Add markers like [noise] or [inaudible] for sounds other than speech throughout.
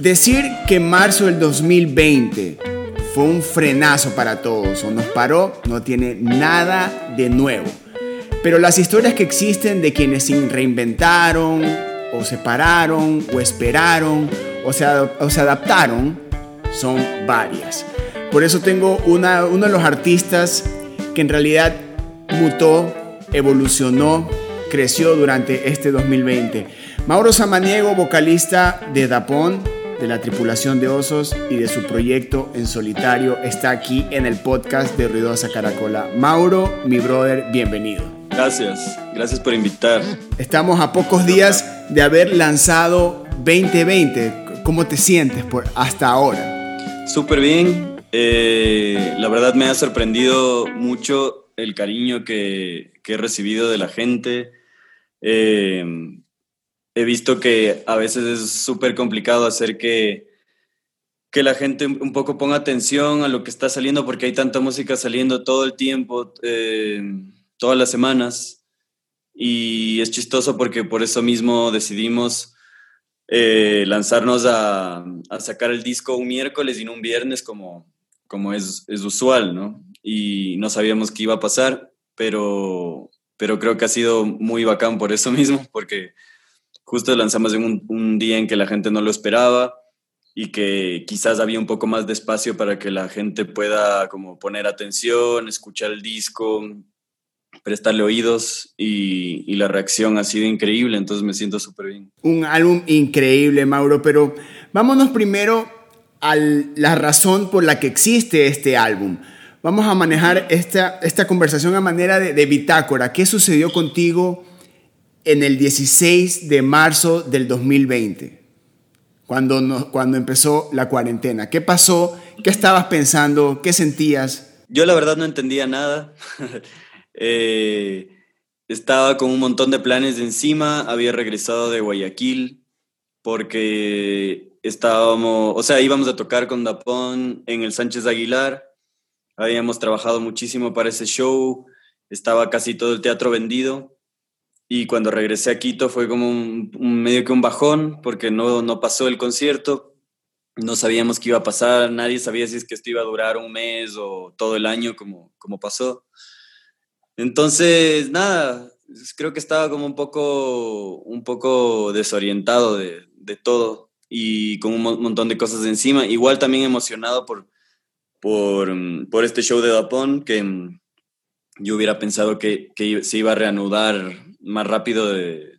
Decir que marzo del 2020 fue un frenazo para todos o nos paró no tiene nada de nuevo. Pero las historias que existen de quienes se reinventaron o se pararon o esperaron o se, adaptaron son varias. Por eso tengo una, uno de los artistas que en realidad mutó, evolucionó, creció durante este 2020. Mauro Samaniego, vocalista de Dapón, de la tripulación de osos y de su proyecto en solitario, está aquí en el podcast de Ruidosa Caracola. Mauro, mi brother, bienvenido. Gracias, gracias por invitar. Estamos a pocos días de haber lanzado 2020. ¿Cómo te sientes por hasta ahora? Súper bien. Eh, la verdad me ha sorprendido mucho el cariño que, que he recibido de la gente. Eh, he visto que a veces es súper complicado hacer que, que la gente un poco ponga atención a lo que está saliendo porque hay tanta música saliendo todo el tiempo, eh, todas las semanas. Y es chistoso porque por eso mismo decidimos eh, lanzarnos a, a, sacar el disco un miércoles y no un viernes como, como es, es usual, ¿no? Y no sabíamos qué iba a pasar, pero, pero creo que ha sido muy bacán por eso mismo, porque justo lanzamos en un, un, día en que la gente no lo esperaba y que quizás había un poco más de espacio para que la gente pueda como poner atención, escuchar el disco, prestarle oídos y, la reacción ha sido increíble, entonces me siento súper bien. Un álbum increíble, Mauro, pero vámonos primero a la razón por la que existe este álbum. Vamos a manejar esta, esta conversación a manera de, de bitácora. ¿Qué sucedió contigo? En el 16 de marzo del 2020, cuando, cuando empezó la cuarentena. ¿Qué pasó? ¿Qué estabas pensando? ¿Qué sentías? Yo la verdad no entendía nada. [laughs] eh, estaba con un montón de planes encima, había regresado de Guayaquil porque estábamos, o sea, íbamos a tocar con Dapón en el Sánchez Aguilar, habíamos trabajado muchísimo para ese show, estaba casi todo el teatro vendido y cuando regresé a Quito fue como un, un, medio que un bajón, porque no, no pasó el concierto, no sabíamos qué iba a pasar, nadie sabía si es que esto iba a durar un mes o todo el año como, como pasó. Entonces, nada, creo que estaba como un poco, un poco desorientado de, de todo y con un montón de cosas encima. Igual también emocionado por, por, por este show de Dapón, que yo hubiera pensado que, que se iba a reanudar más rápido de,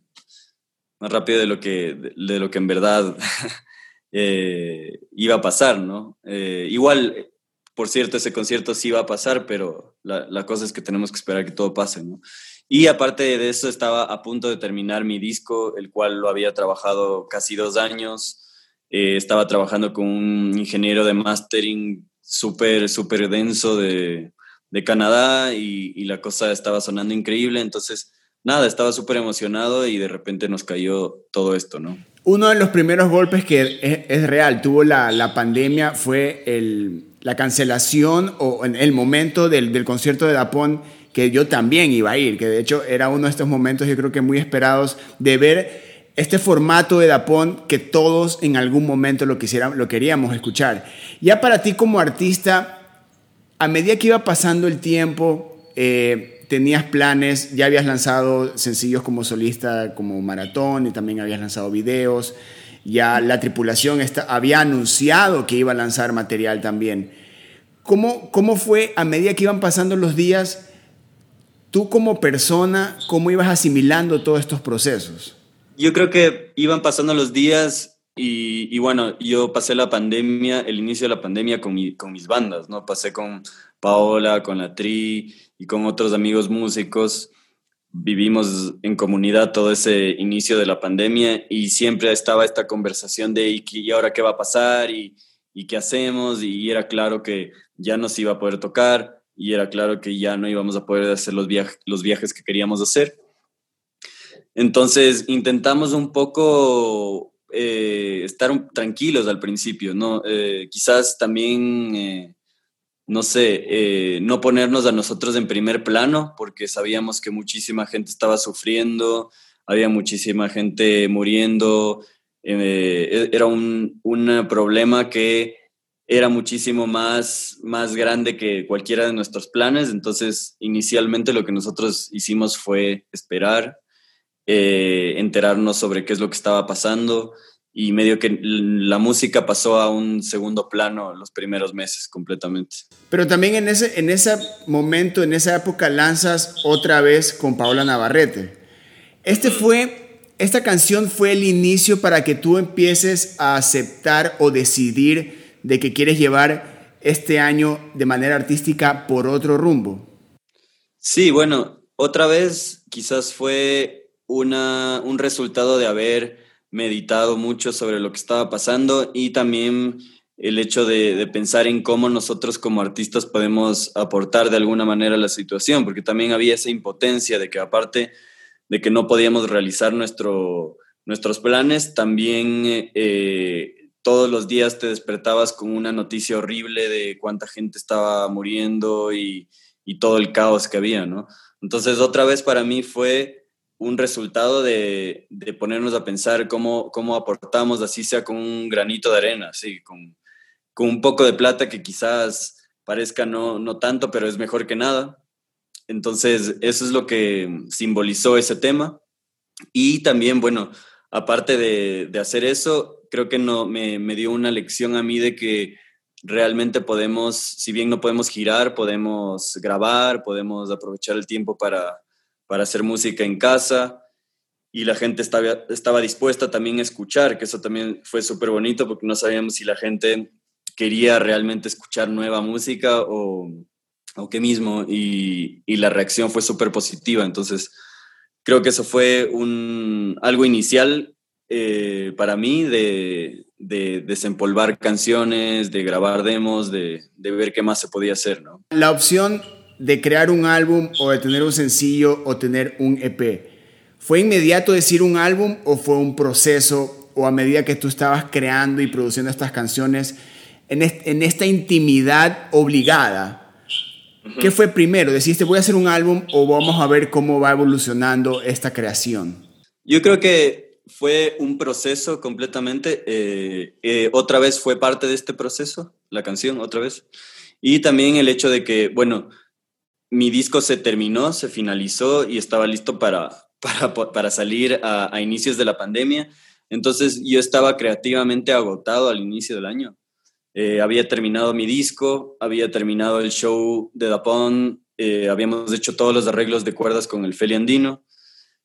más rápido de, lo, que, de, lo que en verdad [laughs] eh, iba a pasar, ¿no? Eh, igual, por cierto, ese concierto sí iba a pasar, pero la, la, cosa es que tenemos que esperar que todo pase, ¿no? Y aparte de eso, estaba a punto de terminar mi disco, el cual lo había trabajado casi dos años. Eh, estaba trabajando con un ingeniero de mastering súper, súper denso de, de Canadá y, y, la cosa estaba sonando increíble. Entonces, nada, estaba súper emocionado y de repente nos cayó todo esto, ¿no? Uno de los primeros golpes que es, real, tuvo la, la pandemia, fue el, la cancelación o en el momento del, del concierto de Dapón que yo también iba a ir, que de hecho era uno de estos momentos yo creo que muy esperados de ver este formato de Dapón que todos en algún momento lo, quisiera, lo queríamos escuchar. Ya para ti como artista, a medida que iba pasando el tiempo, eh, tenías planes, ya habías lanzado sencillos como solista, como maratón, y también habías lanzado videos, ya la tripulación está, había anunciado que iba a lanzar material también. ¿Cómo, ¿Cómo fue a medida que iban pasando los días? Tú como persona, ¿cómo ibas asimilando todos estos procesos? Yo creo que iban pasando los días y, y, bueno, yo pasé la pandemia, el inicio de la pandemia con, mi, con mis bandas, ¿no? Pasé con Paola, con la Tri y con otros amigos músicos. Vivimos en comunidad todo ese inicio de la pandemia y siempre estaba esta conversación de ¿y, ahora qué va a pasar? ¿Y, ¿Y qué hacemos? Y era claro que ya no se iba a poder tocar y era claro que ya no íbamos a poder hacer los, viaje, los viajes que queríamos hacer. Entonces intentamos un poco eh, estar tranquilos al principio, ¿no? Eh, quizás también, eh, no sé, eh, no ponernos a nosotros en primer plano, porque sabíamos que muchísima gente estaba sufriendo, había muchísima gente muriendo, Eh, era un, un, problema que era muchísimo más, más grande que cualquiera de nuestros planes. Entonces, inicialmente lo que nosotros hicimos fue esperar, eh, enterarnos sobre qué es lo que estaba pasando y medio que la música pasó a un segundo plano los primeros meses completamente. Pero también en ese, en ese momento, en esa época, lanzas otra vez con Paola Navarrete. Este fue, esta canción fue el inicio para que tú empieces a aceptar o decidir de que quieres llevar este año de manera artística por otro rumbo. Sí, bueno, otra vez quizás fue una, un resultado de haber meditado mucho sobre lo que estaba pasando y también el hecho de, pensar en cómo nosotros como artistas podemos aportar de alguna manera a la situación, porque también había esa impotencia de que aparte de que no podíamos realizar nuestro, nuestros planes, también eh, todos los días te despertabas con una noticia horrible de cuánta gente estaba muriendo y, y todo el caos que había, ¿no? Entonces otra vez para mí fue un resultado de, de, ponernos a pensar cómo, cómo aportamos, así sea con un granito de arena, así, con, con un poco de plata que quizás parezca no, no tanto, pero es mejor que nada. Entonces, eso es lo que simbolizó ese tema. Y también, bueno, aparte de, de hacer eso, creo que no, me, me dio una lección a mí de que realmente podemos, si bien no podemos girar, podemos grabar, podemos aprovechar el tiempo para para hacer música en casa y la gente estaba, estaba dispuesta también a escuchar, que eso también fue súper bonito porque no sabíamos si la gente quería realmente escuchar nueva música o, qué mismo y, y la reacción fue súper positiva. Entonces, creo que eso fue un, algo inicial eh, para mí de, de, desempolvar canciones, de grabar demos, de, de, ver qué más se podía hacer, ¿no? La opción de crear un álbum o de tener un sencillo o tener un EP? ¿Fue inmediato decir un álbum o fue un proceso o a medida que tú estabas creando y produciendo estas canciones en, en esta intimidad obligada? ¿Qué fue primero? ¿Deciste voy a hacer un álbum o vamos a ver cómo va evolucionando esta creación? Yo creo que fue un proceso completamente. Eh, eh, otra vez fue parte de este proceso, la canción, otra vez. Y también el hecho de que, bueno, mi disco se terminó, se finalizó y estaba listo para, para, salir a, inicios de la pandemia. Entonces yo estaba creativamente agotado al inicio del año. Eh, había terminado mi disco, había terminado el show de Dapón, eh, habíamos hecho todos los arreglos de cuerdas con el Feli Andino,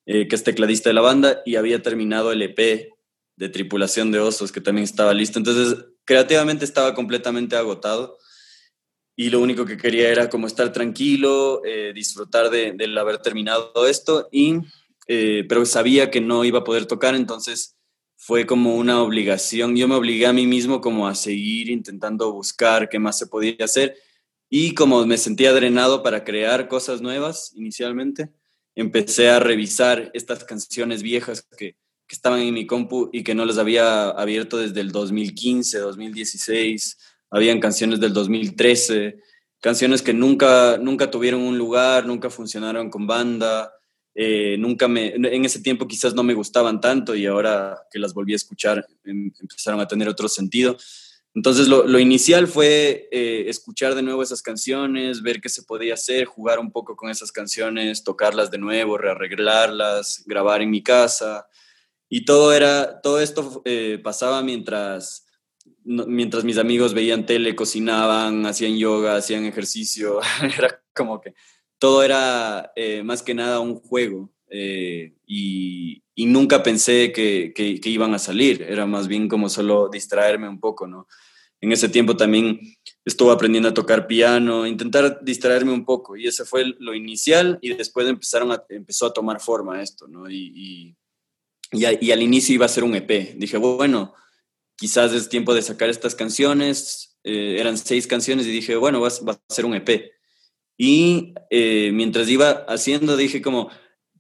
eh, que es tecladista de la banda, y había terminado el EP de Tripulación de Osos, que también estaba listo. Entonces, creativamente estaba completamente agotado y lo único que quería era como estar tranquilo, eh, disfrutar de, haber terminado esto, y, eh, pero sabía que no iba a poder tocar, entonces fue como una obligación. Yo me obligué a mí mismo como a seguir intentando buscar qué más se podía hacer y como me sentía drenado para crear cosas nuevas inicialmente, empecé a revisar estas canciones viejas que, que estaban en mi compu y que no las había abierto desde el 2015, 2016 habían canciones del 2013, canciones que nunca, nunca tuvieron un lugar, nunca funcionaron con banda, eh, nunca en ese tiempo quizás no me gustaban tanto y ahora que las volví a escuchar em, empezaron a tener otro sentido. Entonces lo, inicial fue eh, escuchar de nuevo esas canciones, ver qué se podía hacer, jugar un poco con esas canciones, tocarlas de nuevo, rearreglarlas, grabar en mi casa. Y todo, era, todo esto eh, pasaba mientras mientras mis amigos veían tele, cocinaban, hacían yoga, hacían ejercicio, [laughs] era como que todo era eh, más que nada un juego eh, y, nunca pensé que, iban a salir, era más bien como solo distraerme un poco, ¿no? En ese tiempo también estuve aprendiendo a tocar piano, intentar distraerme un poco y ese fue lo inicial y después empezaron a, empezó a tomar forma esto, ¿no? Y, y al inicio iba a ser un EP. Dije, bueno, quizás es tiempo de sacar estas canciones. Eh, eran seis canciones y dije, bueno, va, a ser un EP. Y eh, mientras iba haciendo, dije como,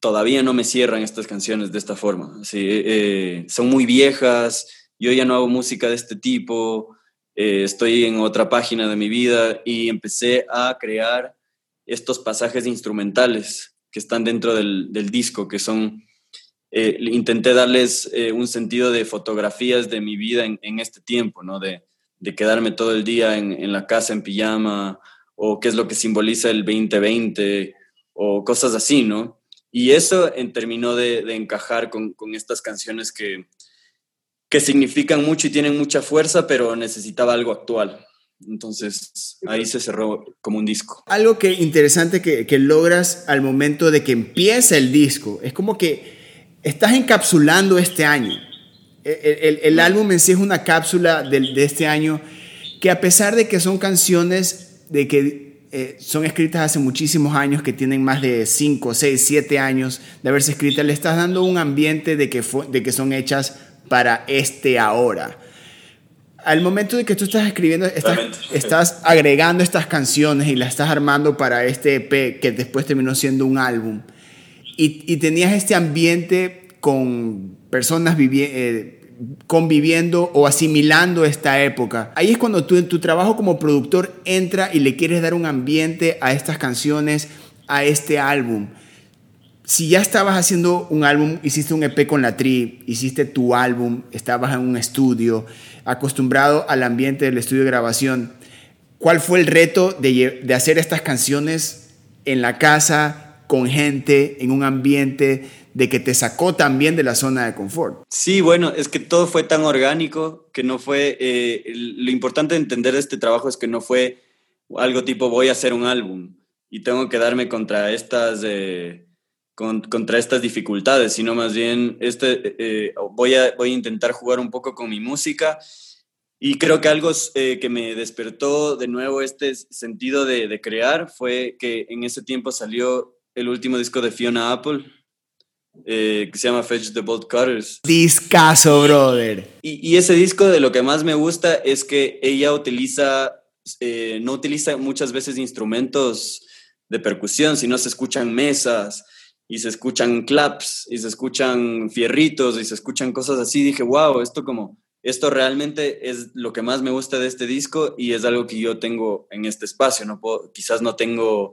todavía no me cierran estas canciones de esta forma. Eh, son muy viejas, yo ya no hago música de este tipo, estoy en otra página de mi vida y empecé a crear estos pasajes instrumentales que están dentro del disco, que son eh, intenté darles eh, un sentido de fotografías de mi vida en, este tiempo, ¿no? De, quedarme todo el día en, la casa en pijama, o qué es lo que simboliza el 2020, o cosas así, ¿no? Y eso en, terminó de, encajar con, estas canciones que, que significan mucho y tienen mucha fuerza, pero necesitaba algo actual. Entonces ahí se cerró como un disco. Algo que interesante que, que, logras al momento de que empieza el disco, es como que estás encapsulando este año. El, el, álbum en sí es una cápsula de, de, este año que a pesar de que son canciones de que eh, son escritas hace muchísimos años, que tienen más de 5, 6, 7 años de haberse escritas, le estás dando un ambiente de que, de que son hechas para este ahora al momento de que tú estás escribiendo, estás, agregando estas canciones y las estás armando para este EP que después terminó siendo un álbum, y, tenías este ambiente con personas eh, conviviendo o asimilando esta época. Ahí es cuando tú en tu trabajo como productor entra y le quieres dar un ambiente a estas canciones, a este álbum. Si ya estabas haciendo un álbum, hiciste un EP con la Tri, hiciste tu álbum, estabas en un estudio, acostumbrado al ambiente del estudio de grabación, ¿cuál fue el reto de, de hacer estas canciones en la casa, con gente, en un ambiente de que te sacó también de la zona de confort? Sí, bueno, es que todo fue tan orgánico que no fue, eh, lo importante de entender este trabajo es que no fue algo tipo voy a hacer un álbum y tengo que darme contra estas... Eh, contra estas dificultades, sino más bien este, eh, voy, a, voy a intentar jugar un poco con mi música y creo que algo eh, que me despertó de nuevo este sentido de, de, crear fue que en ese tiempo salió el último disco de Fiona Apple, eh, que se llama Fetch the Bolt Cutters. Discaso, brother. Y, y, ese disco de lo que más me gusta es que ella utiliza, no utiliza muchas veces instrumentos de percusión, sino se escuchan mesas, y se escuchan claps y se escuchan fierritos y se escuchan cosas así. Dije, wow, esto como, esto realmente es lo que más me gusta de este disco y es algo que yo tengo en este espacio. No puedo, quizás no tengo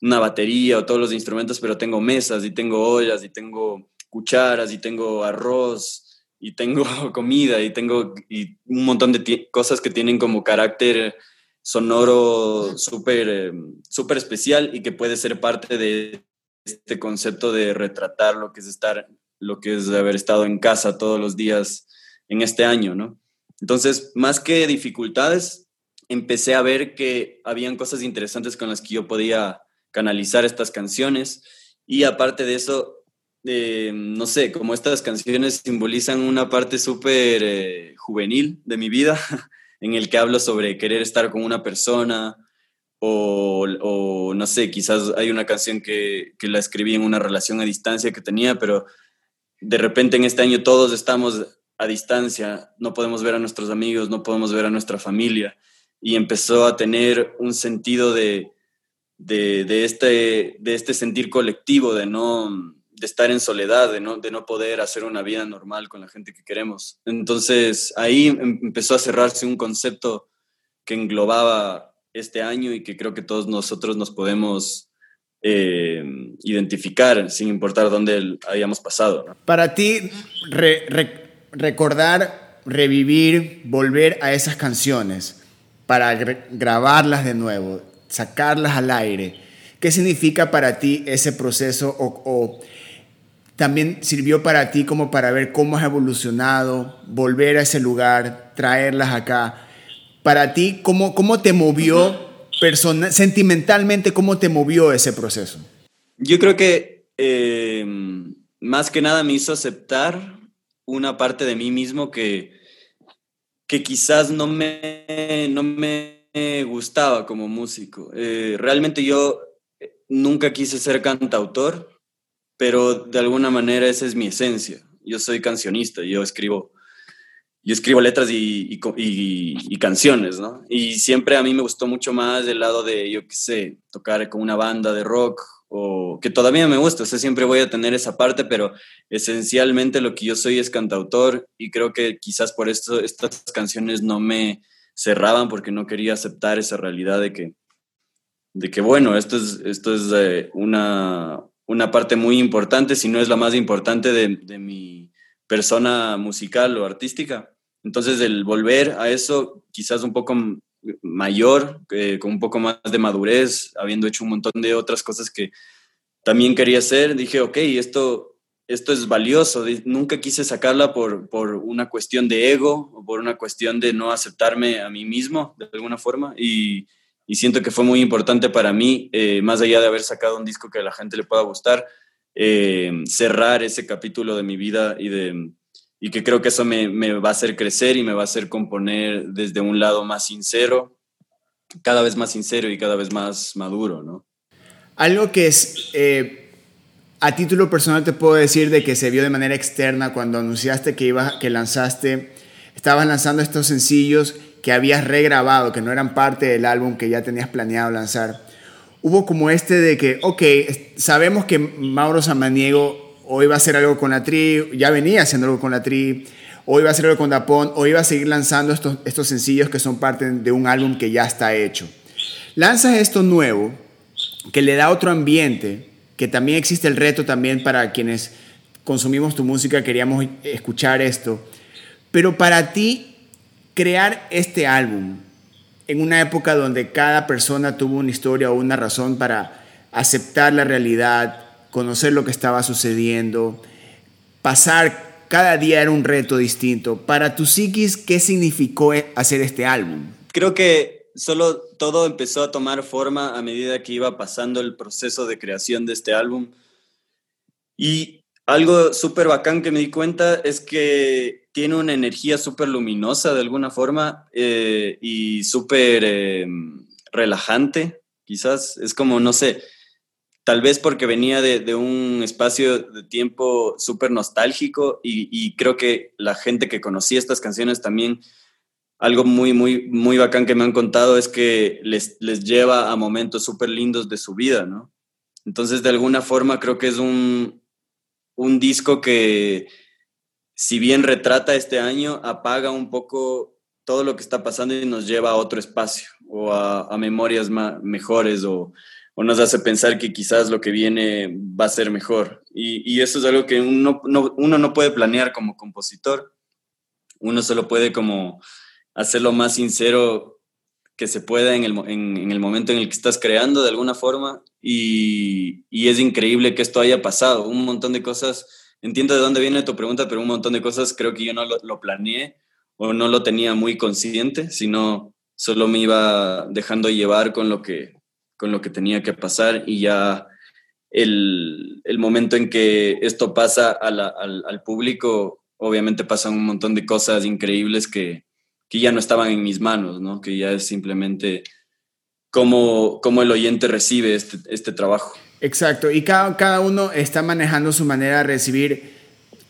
una batería o todos los instrumentos, pero tengo mesas y tengo ollas y tengo cucharas y tengo arroz y tengo [laughs] comida y tengo y un montón de cosas que tienen como carácter sonoro súper eh, súper especial y que puede ser parte de este concepto de retratar lo que es estar, lo que es haber estado en casa todos los días en este año, ¿no? Entonces, más que dificultades, empecé a ver que habían cosas interesantes con las que yo podía canalizar estas canciones. Y aparte de eso, eh, no sé, como estas canciones simbolizan una parte súper eh, juvenil de mi vida, [laughs] en el que hablo sobre querer estar con una persona, o, no sé, quizás hay una canción que, que, la escribí en una relación a distancia que tenía, pero de repente en este año todos estamos a distancia, no podemos ver a nuestros amigos, no podemos ver a nuestra familia, y empezó a tener un sentido de, de, de este, de este sentir colectivo, de no de estar en soledad, de no, de no poder hacer una vida normal con la gente que queremos. Entonces ahí em, empezó a cerrarse un concepto que englobaba este año y que creo que todos nosotros nos podemos eh, identificar sin importar dónde hayamos pasado. Para ti, recordar, revivir, volver a esas canciones para grabarlas de nuevo, sacarlas al aire, ¿qué significa para ti ese proceso o, también sirvió para ti como para ver cómo has evolucionado, volver a ese lugar, traerlas acá? para ti, ¿cómo, cómo te movió persona, sentimentalmente, cómo te movió ese proceso? Yo creo que eh, más que nada me hizo aceptar una parte de mí mismo que, que quizás no me, no me gustaba como músico. Eh, realmente yo nunca quise ser cantautor, pero de alguna manera esa es mi esencia. Yo soy cancionista, yo escribo yo escribo letras y, y, canciones, ¿no? Y siempre a mí me gustó mucho más el lado de, yo qué sé, tocar con una banda de rock, o que todavía me gusta, o sea, siempre voy a tener esa parte, pero esencialmente lo que yo soy es cantautor y creo que quizás por esto estas canciones no me cerraban porque no quería aceptar esa realidad de que, de que bueno, esto es, esto es eh, una, una parte muy importante, si no es la más importante de, de mi persona musical o artística. Entonces, el volver a eso, quizás un poco mayor, eh, con un poco más de madurez, habiendo hecho un montón de otras cosas que también quería hacer, dije, ok, esto, esto es valioso. Nunca quise sacarla por, por una cuestión de ego o por una cuestión de no aceptarme a mí mismo de alguna forma. Y, y siento que fue muy importante para mí, eh, más allá de haber sacado un disco que a la gente le pueda gustar, eh, cerrar ese capítulo de mi vida y de y que creo que eso me, me, va a hacer crecer y me va a hacer componer desde un lado más sincero, cada vez más sincero y cada vez más maduro, ¿no? Algo que es, eh, a título personal te puedo decir de que se vio de manera externa cuando anunciaste que, ibas, que lanzaste, estabas lanzando estos sencillos que habías regrabado, que no eran parte del álbum que ya tenías planeado lanzar. Hubo como este de que, ok, sabemos que Mauro Samaniego hoy va a hacer algo con la Tri, ya venía haciendo algo con la Tri, hoy va a hacer algo con Dapón, hoy va a seguir lanzando estos, estos sencillos que son parte de un álbum que ya está hecho. Lanzas esto nuevo, que le da otro ambiente, que también existe el reto también para quienes consumimos tu música, queríamos escuchar esto, pero para ti, crear este álbum en una época donde cada persona tuvo una historia o una razón para aceptar la realidad, conocer lo que estaba sucediendo, pasar cada día era un reto distinto. Para tu psiquis, ¿qué significó hacer este álbum? Creo que solo todo empezó a tomar forma a medida que iba pasando el proceso de creación de este álbum. Y algo súper bacán que me di cuenta es que tiene una energía súper luminosa de alguna forma eh, y súper eh, relajante, quizás. Es como, no sé, tal vez porque venía de, un espacio de tiempo súper nostálgico y, creo que la gente que conocía estas canciones también, algo muy, muy, muy bacán que me han contado es que les, les lleva a momentos súper lindos de su vida, ¿no? Entonces, de alguna forma, creo que es un, un disco que, si bien retrata este año, apaga un poco todo lo que está pasando y nos lleva a otro espacio o a, memorias mejores o o nos hace pensar que quizás lo que viene va a ser mejor. Y, eso es algo que uno no, uno no puede planear como compositor, uno solo puede como hacerlo más sincero que se pueda en el, en, el, momento en el que estás creando de alguna forma y, y, es increíble que esto haya pasado. Un montón de cosas, entiendo de dónde viene tu pregunta, pero un montón de cosas creo que yo no lo, lo planeé o no lo tenía muy consciente, sino solo me iba dejando llevar con lo que, con lo que tenía que pasar y ya el, el momento en que esto pasa al, al, público, obviamente pasan un montón de cosas increíbles que, que, ya no estaban en mis manos, ¿no? que ya es simplemente cómo, cómo el oyente recibe este, este trabajo. Exacto, y cada, cada uno está manejando su manera de recibir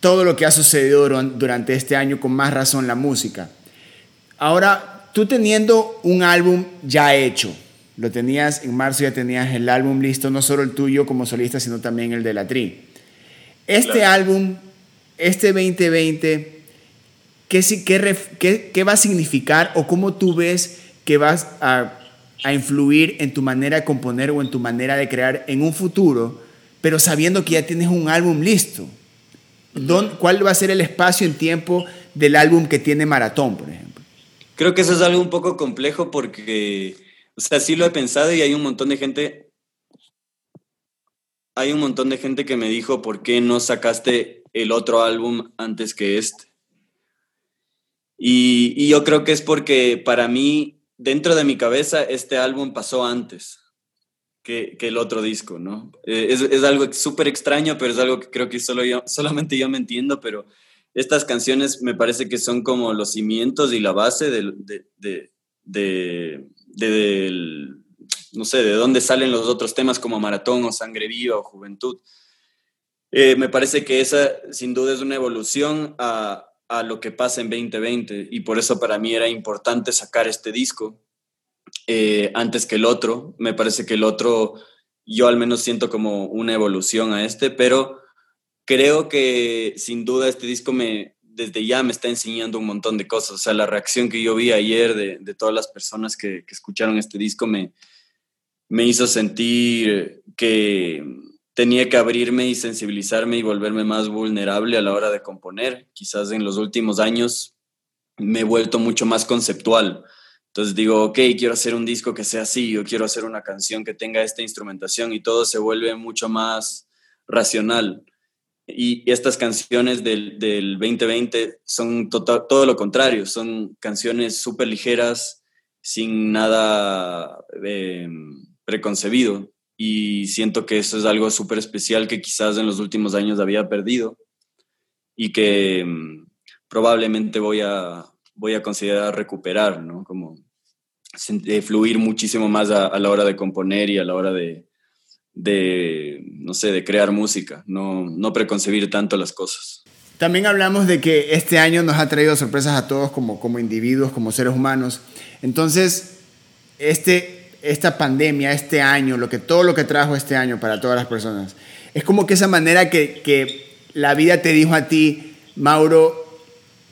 todo lo que ha sucedido durante este año, con más razón la música. Ahora, tú teniendo un álbum ya hecho, lo tenías en marzo, ya tenías el álbum listo, no solo el tuyo como solista, sino también el de la Tri. Este álbum, este 2020, ¿qué, qué, qué, va a significar o cómo tú ves que vas a, a influir en tu manera de componer o en tu manera de crear en un futuro, pero sabiendo que ya tienes un álbum listo? ¿Cuál va a ser el espacio en tiempo del álbum que tiene Maratón, por ejemplo? Creo que eso es algo un poco complejo porque o sea, sí lo he pensado y hay un montón de gente, hay un montón de gente que me dijo, ¿por qué no sacaste el otro álbum antes que este? Y, yo creo que es porque para mí, dentro de mi cabeza, este álbum pasó antes que, el otro disco, ¿no? Eh, es, algo súper extraño, pero es algo que creo que solo yo, solamente yo me entiendo, pero estas canciones me parece que son como los cimientos y la base de, de de, no sé, de dónde salen los otros temas como Maratón o Sangre Viva o Juventud. Eh, me parece que esa sin duda es una evolución a, a, lo que pasa en 2020 y por eso para mí era importante sacar este disco eh, antes que el otro. Me parece que el otro yo al menos siento como una evolución a este, pero creo que sin duda este disco me, desde ya me está enseñando un montón de cosas. O sea, la reacción que yo vi ayer de, de todas las personas que, que, escucharon este disco me, me hizo sentir que, tenía que abrirme y sensibilizarme y volverme más vulnerable a la hora de componer. Quizás en los últimos años me he vuelto mucho más conceptual. Entonces digo, ok, quiero hacer un disco que sea así, yo quiero hacer una canción que tenga esta instrumentación y todo se vuelve mucho más racional. Y estas canciones del, del 2020 son todo lo contrario, son canciones súper ligeras, sin nada eh, preconcebido. Y siento que eso es algo súper especial que quizás en los últimos años había perdido y que mm, probablemente voy a, voy a considerar recuperar, ¿no? Como fluir muchísimo más a, la hora de componer y a la hora de, de, no sé, de crear música, no, no preconcebir tanto las cosas. También hablamos de que este año nos ha traído sorpresas a todos como, como individuos, como seres humanos. Entonces, este, esta pandemia, este año, lo que, todo lo que trajo este año para todas las personas, es como que esa manera que, que la vida te dijo a ti, Mauro,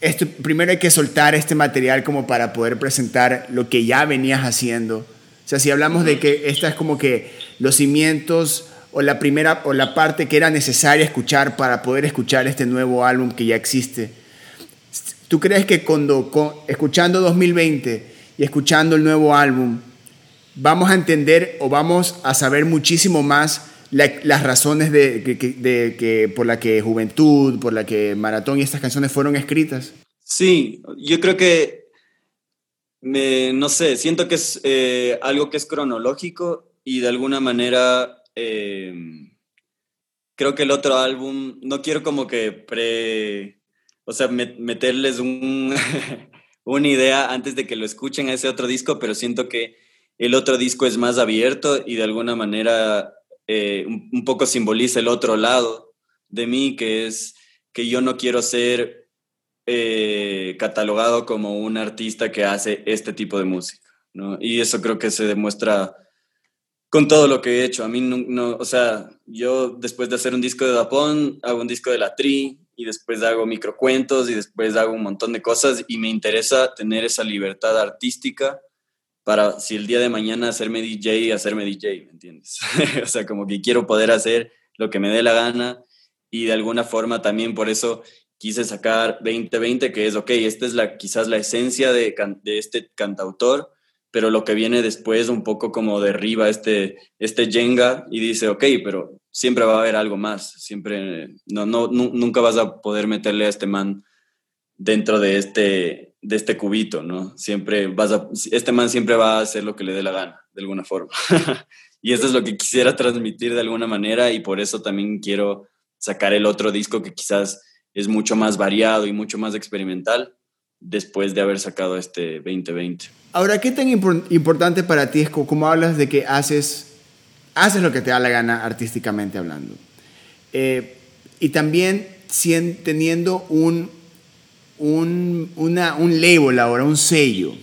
esto, primero hay que soltar este material como para poder presentar lo que ya venías haciendo. O sea, si hablamos de que esta es como que los cimientos o la primera o la parte que era necesaria escuchar para poder escuchar este nuevo álbum que ya existe. ¿Tú crees que cuando escuchando 2020 y escuchando el nuevo álbum vamos a entender o vamos a saber muchísimo más las razones de, que, por la que Juventud, por la que Maratón y estas canciones fueron escritas? Sí, yo creo que, me, no sé, siento que es eh, algo que es cronológico y de alguna manera eh, creo que el otro álbum, no quiero como que pre, o sea, meterles un, [laughs] una idea antes de que lo escuchen a ese otro disco, pero siento que el otro disco es más abierto y de alguna manera eh, un, poco simboliza el otro lado de mí, que es que yo no quiero ser eh, catalogado como un artista que hace este tipo de música, ¿no? Y eso creo que se demuestra con todo lo que he hecho. A mí no, o sea, yo después de hacer un disco de Dapón, hago un disco de la Tri y después hago microcuentos y después hago un montón de cosas y me interesa tener esa libertad artística para si el día de mañana hacerme DJ, hacerme DJ, ¿me entiendes? [laughs] o sea, como que quiero poder hacer lo que me dé la gana y de alguna forma también por eso quise sacar 2020, que es, ok, esta es la, quizás la esencia de, de este cantautor, pero lo que viene después un poco como derriba este, este Jenga y dice, ok, pero siempre va a haber algo más, siempre, no, no, nunca vas a poder meterle a este man dentro de este, de este cubito, ¿no? Siempre vas a, este man siempre va a hacer lo que le dé la gana, de alguna forma. [laughs] y eso es lo que quisiera transmitir de alguna manera y por eso también quiero sacar el otro disco que quizás es mucho más variado y mucho más experimental después de haber sacado este 2020. Ahora, ¿qué tan importante para ti es como hablas de que haces, haces lo que te da la gana artísticamente hablando? Eh, y también teniendo un un, una, un label ahora, un sello,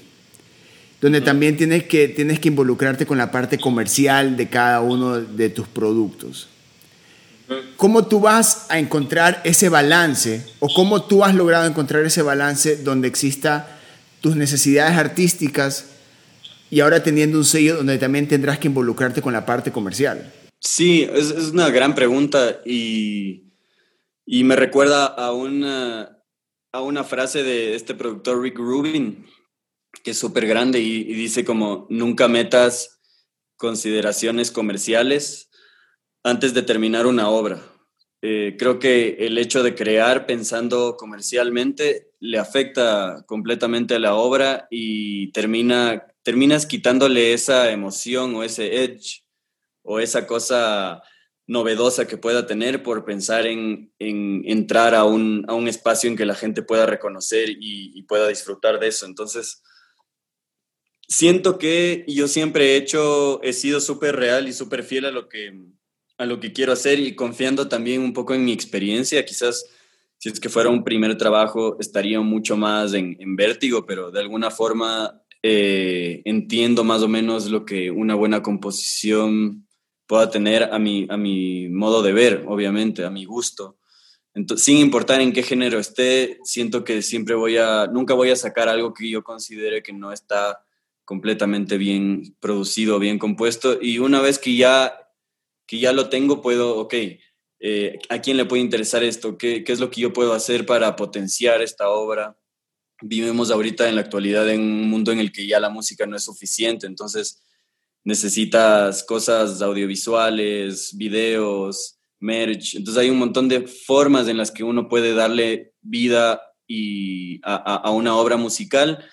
donde también tienes que, tienes que involucrarte con la parte comercial de cada uno de tus productos. ¿Cómo tú vas a encontrar ese balance o cómo tú has logrado encontrar ese balance donde exista tus necesidades artísticas y ahora teniendo un sello donde también tendrás que involucrarte con la parte comercial? Sí, es, es una gran pregunta y, y me recuerda a una, una frase de este productor Rick Rubin, que es súper grande y, dice como, nunca metas consideraciones comerciales antes de terminar una obra. Eh, creo que el hecho de crear pensando comercialmente le afecta completamente a la obra y termina, terminas quitándole esa emoción o ese edge o esa cosa novedosa que pueda tener por pensar en, entrar a un, espacio en que la gente pueda reconocer y, pueda disfrutar de eso. Entonces, siento que yo siempre he hecho, he sido súper real y súper fiel a lo, que, a lo que quiero hacer y confiando también un poco en mi experiencia. Quizás si es que fuera un primer trabajo estaría mucho más en, vértigo, pero de alguna forma eh, entiendo más o menos lo que una buena composición pueda tener a mi, a mi modo de ver, obviamente, a mi gusto. Entonces, sin importar en qué género esté, siento que siempre voy a, nunca voy a sacar algo que yo considere que no está completamente bien producido, bien compuesto. Y una vez que ya que ya lo tengo, puedo, ok, eh, ¿a quién le puede interesar esto? ¿Qué, ¿Qué es lo que yo puedo hacer para potenciar esta obra? Vivimos ahorita en la actualidad en un mundo en el que ya la música no es suficiente, entonces necesitas cosas audiovisuales, videos, merch. Entonces hay un montón de formas en las que uno puede darle vida y a, una obra musical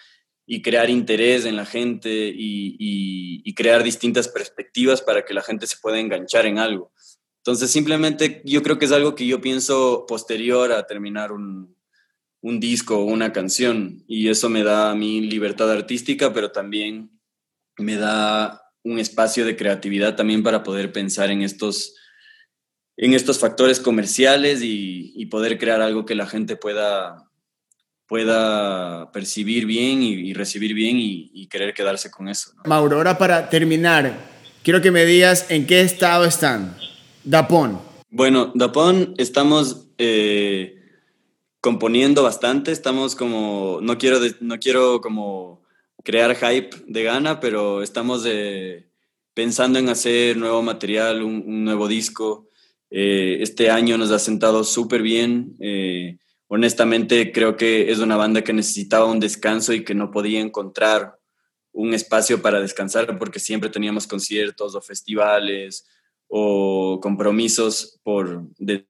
y crear interés en la gente y, crear distintas perspectivas para que la gente se pueda enganchar en algo. Entonces simplemente yo creo que es algo que yo pienso posterior a terminar un, un disco o una canción y eso me da a mí libertad artística, pero también me da un espacio de creatividad también para poder pensar en estos, en estos factores comerciales y, poder crear algo que la gente pueda, pueda percibir bien y, recibir bien y, querer quedarse con eso. Mauro, ahora para terminar, quiero que me digas en qué estado están. Dapón. Bueno, Dapón estamos eh, componiendo bastante, estamos como, no quiero, no quiero como crear hype de gana, pero estamos pensando en hacer nuevo material, un, nuevo disco. Eh, este año nos ha sentado súper bien. Eh, honestamente, creo que es una banda que necesitaba un descanso y que no podía encontrar un espacio para descansar porque siempre teníamos conciertos o festivales o compromisos por, de,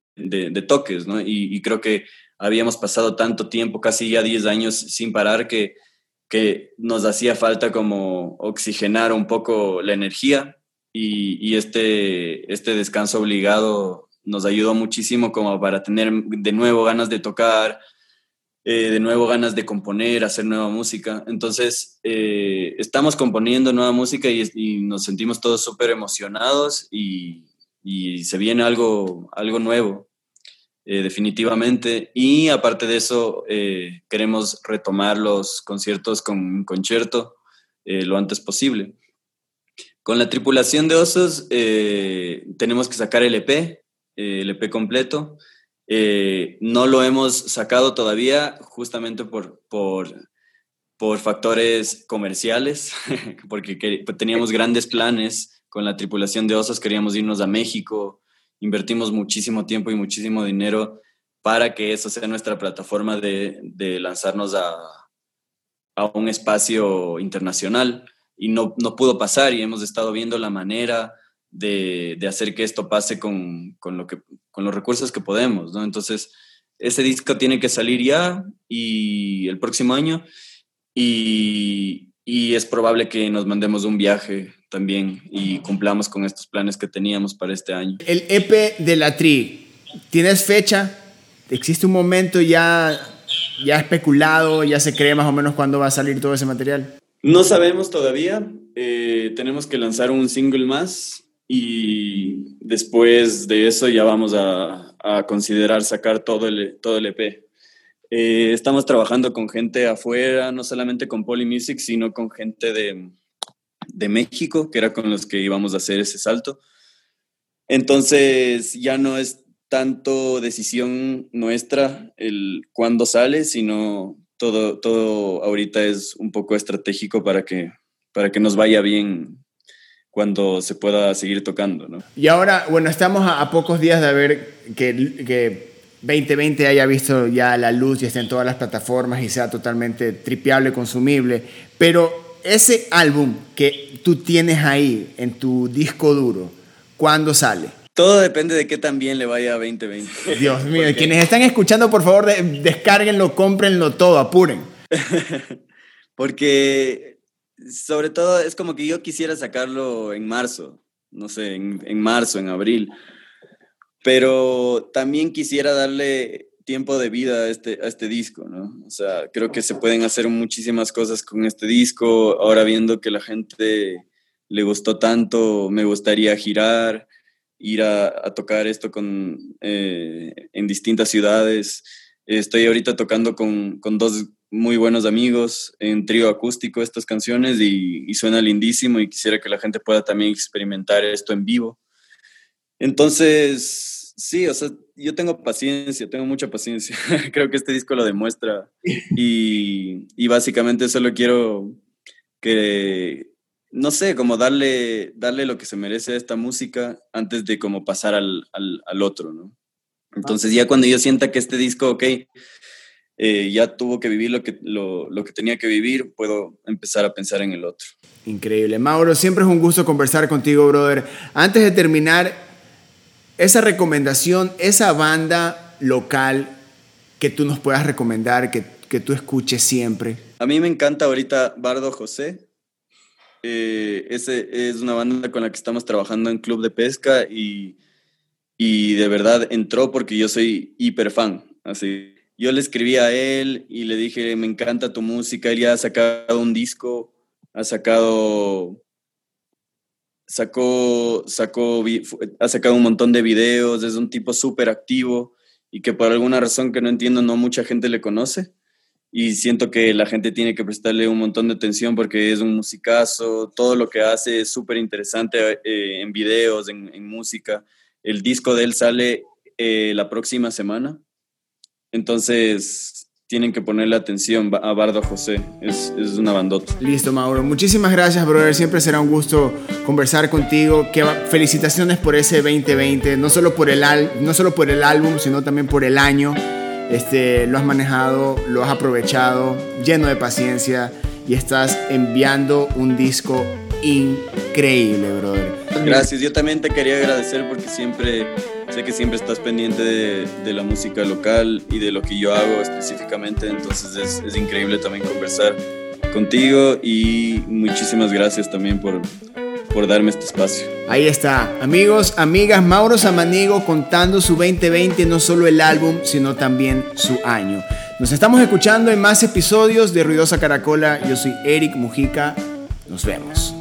toques, ¿no? Y, y, creo que habíamos pasado tanto tiempo, casi ya 10 años sin parar, que que nos hacía falta como oxigenar un poco la energía y, este, este descanso obligado nos ayudó muchísimo como para tener de nuevo ganas de tocar, eh, de nuevo ganas de componer, hacer nueva música. Entonces, eh, estamos componiendo nueva música y, nos sentimos todos súper emocionados y, y, se viene algo, algo nuevo. Eh, definitivamente. Y aparte de eso, eh, queremos retomar los conciertos con concierto eh, lo antes posible. Con la tripulación de osos tenemos que sacar el EP, el EP completo. no lo hemos sacado todavía justamente por, por, por factores comerciales, [laughs] porque teníamos grandes planes con la tripulación de osos, queríamos irnos a México, invertimos muchísimo tiempo y muchísimo dinero para que eso sea nuestra plataforma de, lanzarnos a, un espacio internacional. Y no, no, pudo pasar y hemos estado viendo la manera de, hacer que esto pase con, lo que, con los recursos que podemos. ¿no? Entonces, ese disco tiene que salir ya y el próximo año y, y es probable que nos mandemos un viaje también y cumplamos con estos planes que teníamos para este año. El EP de la Tri, ¿tienes fecha? ¿Existe un momento ya, ya especulado, ya se cree más o menos cuándo va a salir todo ese material? No sabemos todavía, eh, tenemos que lanzar un single más y después de eso ya vamos a, a considerar sacar todo el, todo el EP. Eh, estamos trabajando con gente afuera, no solamente con Polymusic, sino con gente de, de México, que era con los que íbamos a hacer ese salto. Entonces ya no es tanto decisión nuestra el cuándo sale, sino todo, todo ahorita es un poco estratégico para que, para que nos vaya bien cuando se pueda seguir tocando. ¿no? Y ahora, bueno, estamos a, pocos días de ver que, que 2020 haya visto ya la luz y esté en todas las plataformas y sea totalmente tripeable, consumible, pero ese álbum que tú tienes ahí en tu disco duro, ¿cuándo sale? Todo depende de qué tan bien le vaya a 2020. Dios mío, [laughs] quienes están escuchando, por favor, descárguenlo, cómprenlo todo, apuren. [laughs] Porque sobre todo es como que yo quisiera sacarlo en marzo, no sé, en, en marzo, en abril. Pero también quisiera darle tiempo de vida a este, a este disco, ¿no? O sea, creo que se pueden hacer muchísimas cosas con este disco. Ahora viendo que la gente le gustó tanto, me gustaría girar, ir a, tocar esto con, eh, en distintas ciudades. Estoy ahorita tocando con, con, dos muy buenos amigos en trío acústico estas canciones y, y suena lindísimo y quisiera que la gente pueda también experimentar esto en vivo. Entonces, Sí, o sea, yo tengo paciencia, tengo mucha paciencia. [laughs] Creo que este disco lo demuestra. Y, y, básicamente solo quiero que, no sé, como darle, darle lo que se merece a esta música antes de como pasar al, al, otro, ¿no? Entonces ya cuando yo sienta que este disco, ok, eh, ya tuvo que vivir lo que, lo, lo, que tenía que vivir, puedo empezar a pensar en el otro. Increíble. Mauro, siempre es un gusto conversar contigo, brother. Antes de terminar, esa recomendación, esa banda local que tú nos puedas recomendar, que, que tú escuches siempre. A mí me encanta ahorita Bardo José. Eh, ese es una banda con la que estamos trabajando en Club de Pesca y, y de verdad entró porque yo soy hiper fan. Así, yo le escribí a él y le dije, me encanta tu música. Él ya ha sacado un disco, ha sacado, sacó, sacó, ha sacado un montón de videos, es un tipo súper activo y que por alguna razón que no entiendo no mucha gente le conoce y siento que la gente tiene que prestarle un montón de atención porque es un musicazo, todo lo que hace es súper interesante eh, en videos, en, música. El disco de él sale eh, la próxima semana, entonces tienen que ponerle atención a Bardo José, es, es una bandota. Listo, Mauro. Muchísimas gracias, brother. Siempre será un gusto conversar contigo. Que felicitaciones por ese 2020, no solo por el, no solo por el álbum, sino también por el año. Este, lo has manejado, lo has aprovechado, lleno de paciencia y estás enviando un disco increíble, brother. Gracias, yo también te quería agradecer porque siempre, sé que siempre estás pendiente de, la música local y de lo que yo hago específicamente, entonces es, es increíble también conversar contigo y muchísimas gracias también por, por darme este espacio. Ahí está, amigos, amigas, Mauro Samanigo contando su 2020, no solo el álbum, sino también su año. Nos estamos escuchando en más episodios de Ruidosa Caracola. Yo soy Eric Mujica. Nos vemos.